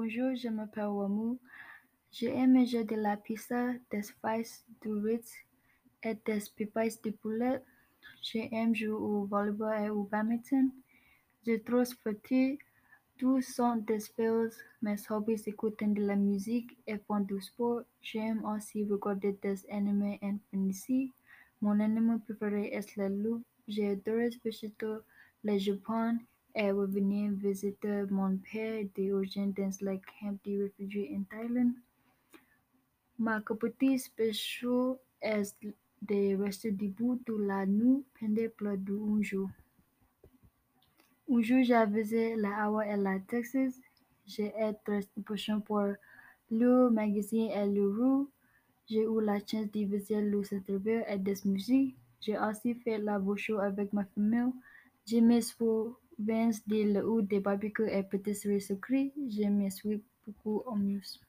Bonjour, je m'appelle Wamu. J'aime manger de la pizza, des frites, du Ritz et des pipes de poulet. J'aime jouer au volleyball et au badminton. Je trouve sportif. Tous sont des sports. Mes hobbies écouter de la musique et faire du sport. J'aime aussi regarder des animés et fantasy. Mon animal préféré est le loup. J'adore visiter le Japon et revenir visiter mon père d'origine dans le camp de réfugiés en Thaïlande. Ma capacité spéciale est de rester debout toute la nuit pendant plus d'un jour. Un jour, j'ai visité la Hawaï et la Texas. J'ai été très impatient pour le magazine et le rue. J'ai eu la chance de visiter le Centre-ville et des musées. J'ai aussi fait la voiture avec ma famille. Je me souviens de l'eau des barbecues et pâtisseries sucrées. Je me suis beaucoup amusée.